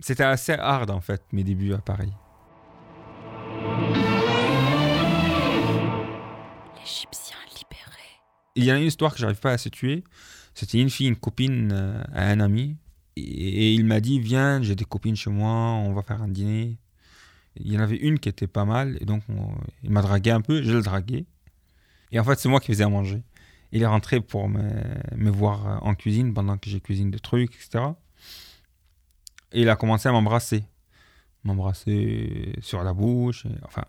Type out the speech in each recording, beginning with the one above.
C'était assez hard en fait, mes débuts à Paris. L'Égyptien libéré. Il y a une histoire que j'arrive pas à se tuer. C'était une fille, une copine euh, à un ami. Et, et il m'a dit Viens, j'ai des copines chez moi, on va faire un dîner. Il y en avait une qui était pas mal, et donc on- il m'a dragué un peu, je le dragué. Et en fait, c'est moi qui faisais à manger. Il est rentré pour me, me voir en cuisine pendant que j'ai cuisine des trucs, etc. Et il a commencé à m'embrasser. M'embrasser sur la bouche. enfin,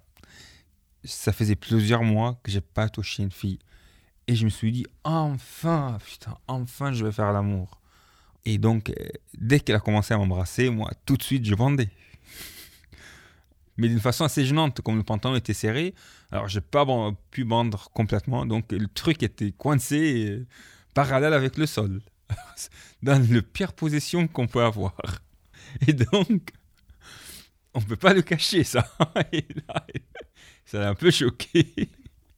ça faisait plusieurs mois que j'ai pas touché une fille. Et je me suis dit, enfin, putain, enfin, je vais faire l'amour. Et donc, euh, dès qu'elle a commencé à m'embrasser, moi, tout de suite, je bandais. Mais d'une façon assez gênante, comme le pantalon était serré. Alors, j'ai pas pu bande complètement. Donc, le truc était coincé euh, parallèle avec le sol. Dans la pire position qu'on peut avoir. Et donc, on peut pas le cacher, ça. Ça l'a un peu choqué.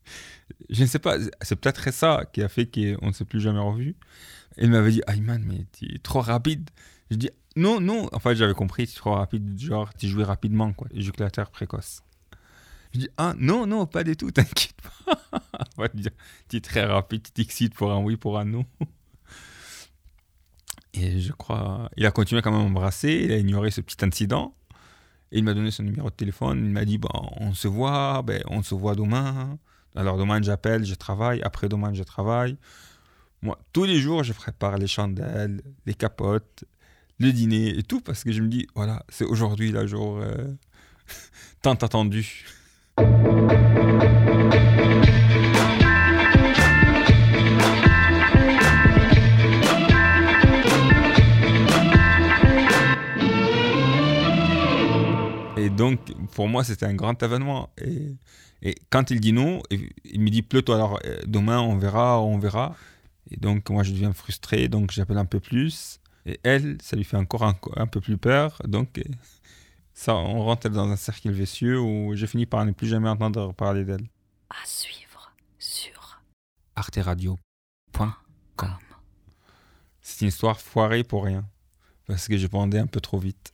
Je ne sais pas, c'est peut-être ça qui a fait qu'on ne s'est plus jamais revu. Elle m'avait dit, Ayman, mais tu es trop rapide. Je dis, non, non. En fait, j'avais compris, tu es trop rapide, genre, tu jouais rapidement, quoi. Éjaculateur précoce. Je dis, ah, non, non, pas du tout, t'inquiète pas. Tu es très rapide, tu t'excites pour un oui, pour un non. Et je crois, il a continué quand même à m'embrasser, il a ignoré ce petit incident. Et il m'a donné son numéro de téléphone, il m'a dit, bon, on se voit, ben, on se voit demain. Alors demain, j'appelle, je travaille. Après demain, je travaille. Moi, tous les jours, je prépare les chandelles, les capotes, le dîner et tout parce que je me dis, voilà, c'est aujourd'hui le jour euh, tant attendu. Donc, pour moi, c'était un grand événement. Et, et quand il dit non, il me dit plutôt alors euh, demain on verra, on verra. Et donc, moi, je deviens frustré, donc j'appelle un peu plus. Et elle, ça lui fait encore un, un peu plus peur. Donc, euh, ça, on rentre dans un cercle vicieux où je finis par ne plus jamais entendre parler d'elle. À suivre sur arteradio.com com. C'est une histoire foirée pour rien. Parce que je pendais un peu trop vite.